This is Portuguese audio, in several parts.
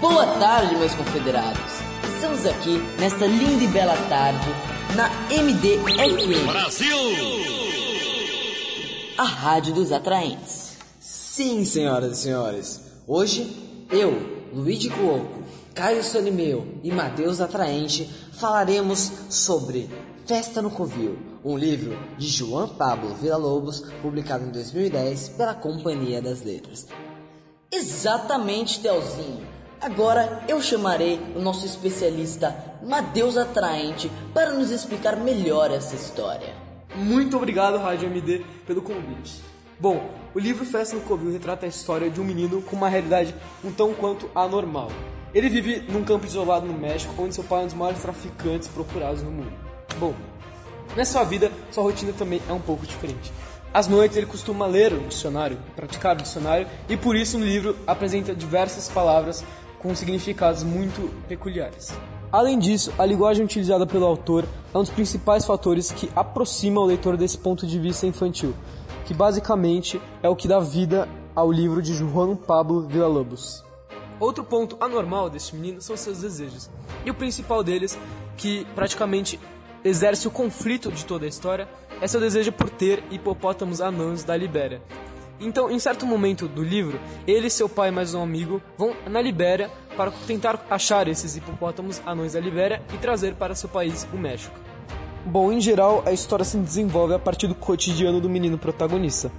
Boa tarde, meus confederados. Estamos aqui nesta linda e bela tarde na MDFM. Brasil! A rádio dos atraentes. Sim, senhoras e senhores. Hoje, eu, Luigi Cuoco, Caio Solimeu e Matheus Atraente falaremos sobre Festa no Covil, um livro de João Pablo Villa-Lobos, publicado em 2010 pela Companhia das Letras. Exatamente, Telzinho. Agora eu chamarei o nosso especialista Matheus Atraente para nos explicar melhor essa história. Muito obrigado, Rádio MD, pelo convite. Bom, o livro Festa no Covil retrata a história de um menino com uma realidade um tão quanto anormal. Ele vive num campo isolado no México, onde seu pai é um dos maiores traficantes procurados no mundo. Bom, nessa sua vida, sua rotina também é um pouco diferente. Às noites ele costuma ler o dicionário, praticar o dicionário, e por isso no livro apresenta diversas palavras com significados muito peculiares. Além disso, a linguagem utilizada pelo autor é um dos principais fatores que aproxima o leitor desse ponto de vista infantil, que basicamente é o que dá vida ao livro de Juan Pablo Villalobos. Outro ponto anormal deste menino são seus desejos, e o principal deles, que praticamente exerce o conflito de toda a história, é seu desejo por ter hipopótamos anãos da Libéria. Então, em certo momento do livro, ele e seu pai mais um amigo vão na Libéria para tentar achar esses hipopótamos anões da Libéria e trazer para seu país, o México. Bom, em geral, a história se desenvolve a partir do cotidiano do menino protagonista,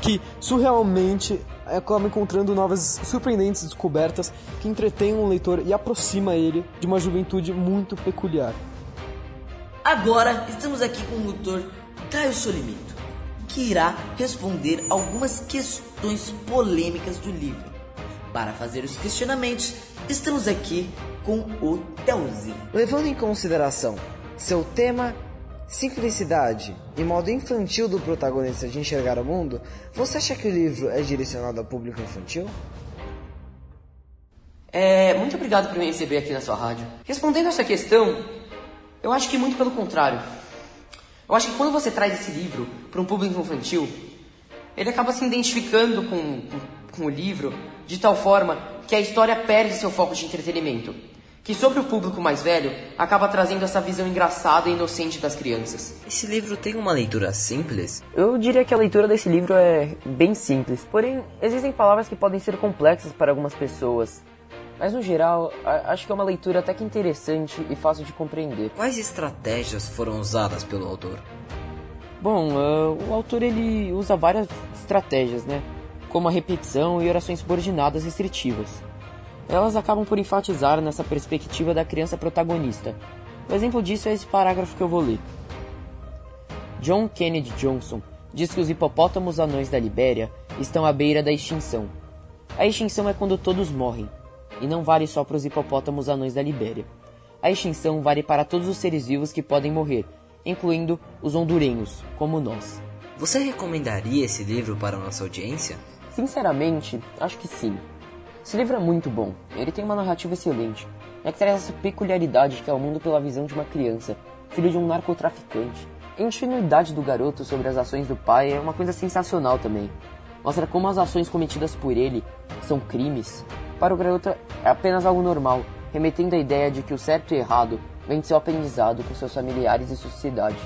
que surrealmente acaba encontrando novas surpreendentes descobertas que entretêm o leitor e aproxima ele de uma juventude muito peculiar. Agora estamos aqui com o doutor Caio Solimito, que irá responder algumas questões polêmicas do livro. Para fazer os questionamentos, estamos aqui com o Telzinho. Levando em consideração seu tema simplicidade e modo infantil do protagonista de enxergar o mundo, você acha que o livro é direcionado ao público infantil? É, muito obrigado por me receber aqui na sua rádio. Respondendo essa questão, eu acho que muito pelo contrário. Eu acho que quando você traz esse livro para um público infantil, ele acaba se identificando com, com, com o livro de tal forma que a história perde seu foco de entretenimento que sobre o público mais velho acaba trazendo essa visão engraçada e inocente das crianças. Esse livro tem uma leitura simples? Eu diria que a leitura desse livro é bem simples, porém existem palavras que podem ser complexas para algumas pessoas. Mas no geral, acho que é uma leitura até que interessante e fácil de compreender. Quais estratégias foram usadas pelo autor? Bom, uh, o autor ele usa várias estratégias, né? Como a repetição e orações subordinadas restritivas. Elas acabam por enfatizar nessa perspectiva da criança protagonista. O exemplo disso é esse parágrafo que eu vou ler. John Kennedy Johnson diz que os hipopótamos anões da Libéria estão à beira da extinção. A extinção é quando todos morrem, e não vale só para os hipopótamos anões da Libéria. A extinção vale para todos os seres vivos que podem morrer, incluindo os hondurenhos, como nós. Você recomendaria esse livro para a nossa audiência? Sinceramente, acho que sim. Esse livro é muito bom, ele tem uma narrativa excelente, é que traz essa peculiaridade que é o mundo pela visão de uma criança, filho de um narcotraficante. A ingenuidade do garoto sobre as ações do pai é uma coisa sensacional também. Mostra como as ações cometidas por ele são crimes. Para o garoto é apenas algo normal, remetendo à ideia de que o certo e errado vem de seu aprendizado com seus familiares e sociedade.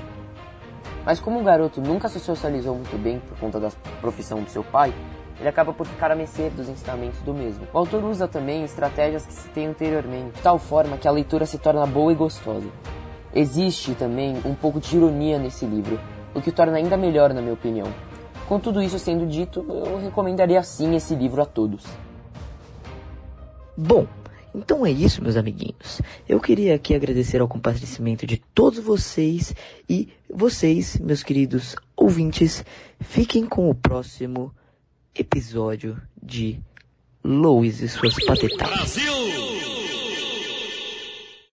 Mas como o garoto nunca se socializou muito bem por conta da profissão do seu pai, ele acaba por ficar a mercê dos ensinamentos do mesmo. O autor usa também estratégias que citei anteriormente, de tal forma que a leitura se torna boa e gostosa. Existe também um pouco de ironia nesse livro, o que o torna ainda melhor na minha opinião. Com tudo isso sendo dito, eu recomendaria sim esse livro a todos. Bom, então é isso, meus amiguinhos. Eu queria aqui agradecer ao compartilhamento de todos vocês e vocês, meus queridos ouvintes, fiquem com o próximo episódio de Louis e suas patetadas. Brasil!